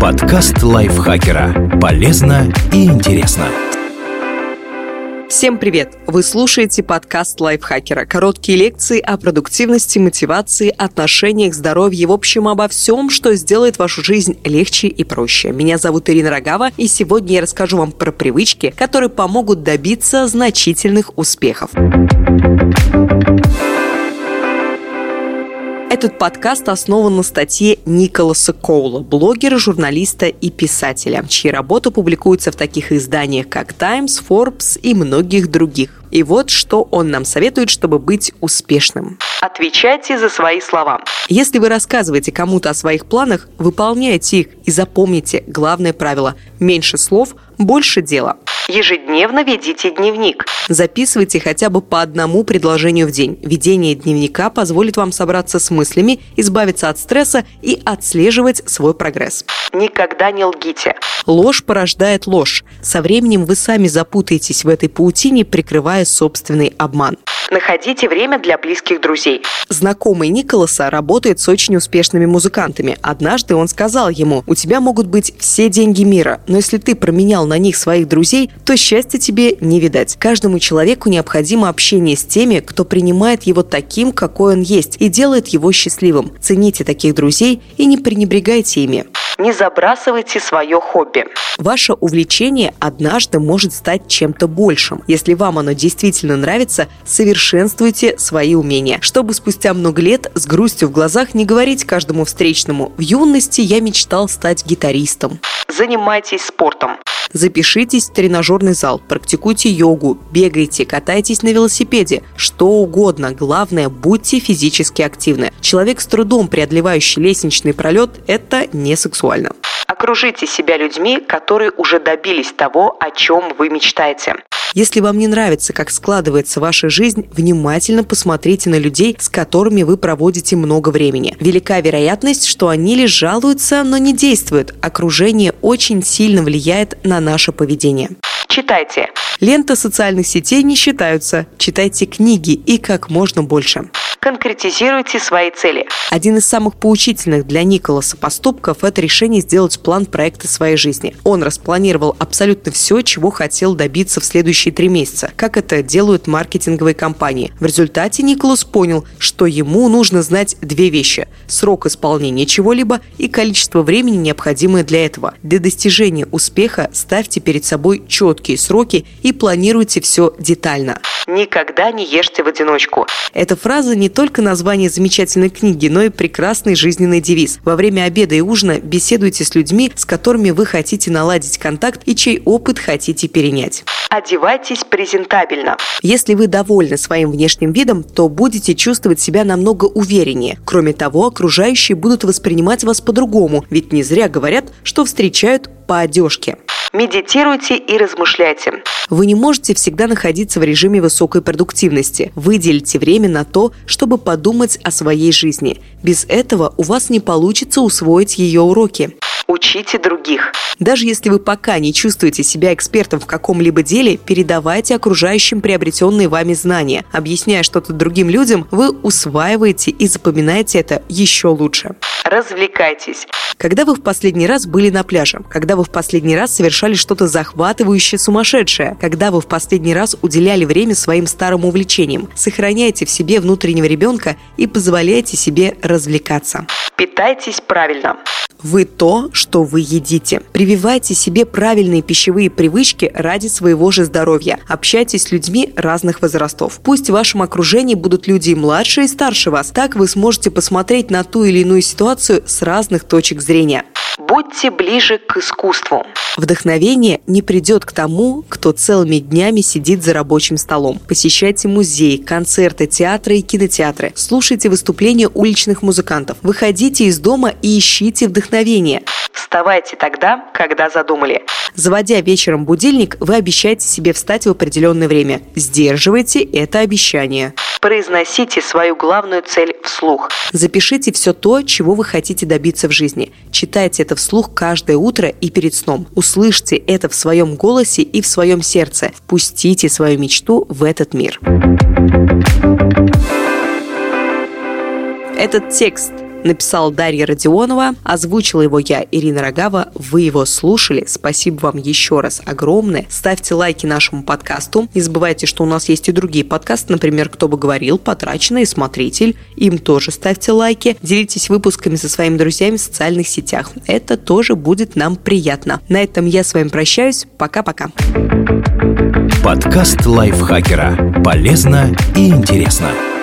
Подкаст лайфхакера. Полезно и интересно. Всем привет! Вы слушаете подкаст лайфхакера. Короткие лекции о продуктивности, мотивации, отношениях, здоровье, в общем, обо всем, что сделает вашу жизнь легче и проще. Меня зовут Ирина Рогава, и сегодня я расскажу вам про привычки, которые помогут добиться значительных успехов. Этот подкаст основан на статье Николаса Коула, блогера, журналиста и писателя, чьи работы публикуются в таких изданиях, как Times, Forbes и многих других. И вот что он нам советует, чтобы быть успешным. Отвечайте за свои слова. Если вы рассказываете кому-то о своих планах, выполняйте их и запомните главное правило – меньше слов, больше дела. Ежедневно ведите дневник. Записывайте хотя бы по одному предложению в день. Ведение дневника позволит вам собраться с мыслями, избавиться от стресса и отслеживать свой прогресс. Никогда не лгите. Ложь порождает ложь. Со временем вы сами запутаетесь в этой паутине, прикрывая собственный обман. Находите время для близких друзей. Знакомый Николаса работает с очень успешными музыкантами. Однажды он сказал ему, у тебя могут быть все деньги мира, но если ты променял на них своих друзей, то счастья тебе не видать. Каждому человеку необходимо общение с теми, кто принимает его таким, какой он есть, и делает его счастливым. Цените таких друзей и не пренебрегайте ими. Не забрасывайте свое хобби. Ваше увлечение однажды может стать чем-то большим. Если вам оно действительно нравится, совершенствуйте свои умения, чтобы спустя много лет с грустью в глазах не говорить каждому встречному «В юности я мечтал стать гитаристом». Занимайтесь спортом. Запишитесь в тренажерный зал, практикуйте йогу, бегайте, катайтесь на велосипеде, что угодно. Главное, будьте физически активны. Человек с трудом преодолевающий лестничный пролет – это не сексуально. Окружите себя людьми, которые уже добились того, о чем вы мечтаете. Если вам не нравится, как складывается ваша жизнь, внимательно посмотрите на людей, с которыми вы проводите много времени. Велика вероятность, что они лишь жалуются, но не действуют. Окружение очень сильно влияет на наше поведение. Читайте. Ленты социальных сетей не считаются. Читайте книги и как можно больше конкретизируйте свои цели. Один из самых поучительных для Николаса поступков – это решение сделать план проекта своей жизни. Он распланировал абсолютно все, чего хотел добиться в следующие три месяца, как это делают маркетинговые компании. В результате Николас понял, что ему нужно знать две вещи – срок исполнения чего-либо и количество времени, необходимое для этого. Для достижения успеха ставьте перед собой четкие сроки и планируйте все детально. Никогда не ешьте в одиночку. Эта фраза не только название замечательной книги, но и прекрасный жизненный девиз. Во время обеда и ужина беседуйте с людьми, с которыми вы хотите наладить контакт и чей опыт хотите перенять. Одевайтесь презентабельно. Если вы довольны своим внешним видом, то будете чувствовать себя намного увереннее. Кроме того, окружающие будут воспринимать вас по-другому, ведь не зря говорят, что встречают по одежке. Медитируйте и размышляйте. Вы не можете всегда находиться в режиме высокой продуктивности. Выделите время на то, чтобы подумать о своей жизни. Без этого у вас не получится усвоить ее уроки. Учите других. Даже если вы пока не чувствуете себя экспертом в каком-либо деле, передавайте окружающим приобретенные вами знания. Объясняя что-то другим людям, вы усваиваете и запоминаете это еще лучше. Развлекайтесь. Когда вы в последний раз были на пляже? Когда вы в последний раз совершали что-то захватывающее, сумасшедшее? Когда вы в последний раз уделяли время своим старым увлечениям? Сохраняйте в себе внутреннего ребенка и позволяйте себе развлекаться. Питайтесь правильно. Вы то, что вы едите. Прививайте себе правильные пищевые привычки ради своего же здоровья. Общайтесь с людьми разных возрастов. Пусть в вашем окружении будут люди и младше и старше вас. Так вы сможете посмотреть на ту или иную ситуацию с разных точек зрения. Будьте ближе к искусству. Вдохновение не придет к тому, кто целыми днями сидит за рабочим столом. Посещайте музеи, концерты, театры и кинотеатры. Слушайте выступления уличных музыкантов. Выходите из дома и ищите вдохновение. Вставайте тогда, когда задумали. Заводя вечером будильник, вы обещаете себе встать в определенное время. Сдерживайте это обещание. Произносите свою главную цель вслух. Запишите все то, чего вы хотите добиться в жизни. Читайте это вслух каждое утро и перед сном. Услышьте это в своем голосе и в своем сердце. Впустите свою мечту в этот мир. Этот текст написала Дарья Родионова, озвучила его я, Ирина Рогава. Вы его слушали. Спасибо вам еще раз огромное. Ставьте лайки нашему подкасту. Не забывайте, что у нас есть и другие подкасты, например, «Кто бы говорил», «Потрачено» и «Смотритель». Им тоже ставьте лайки. Делитесь выпусками со своими друзьями в социальных сетях. Это тоже будет нам приятно. На этом я с вами прощаюсь. Пока-пока. Подкаст лайфхакера. Полезно и интересно.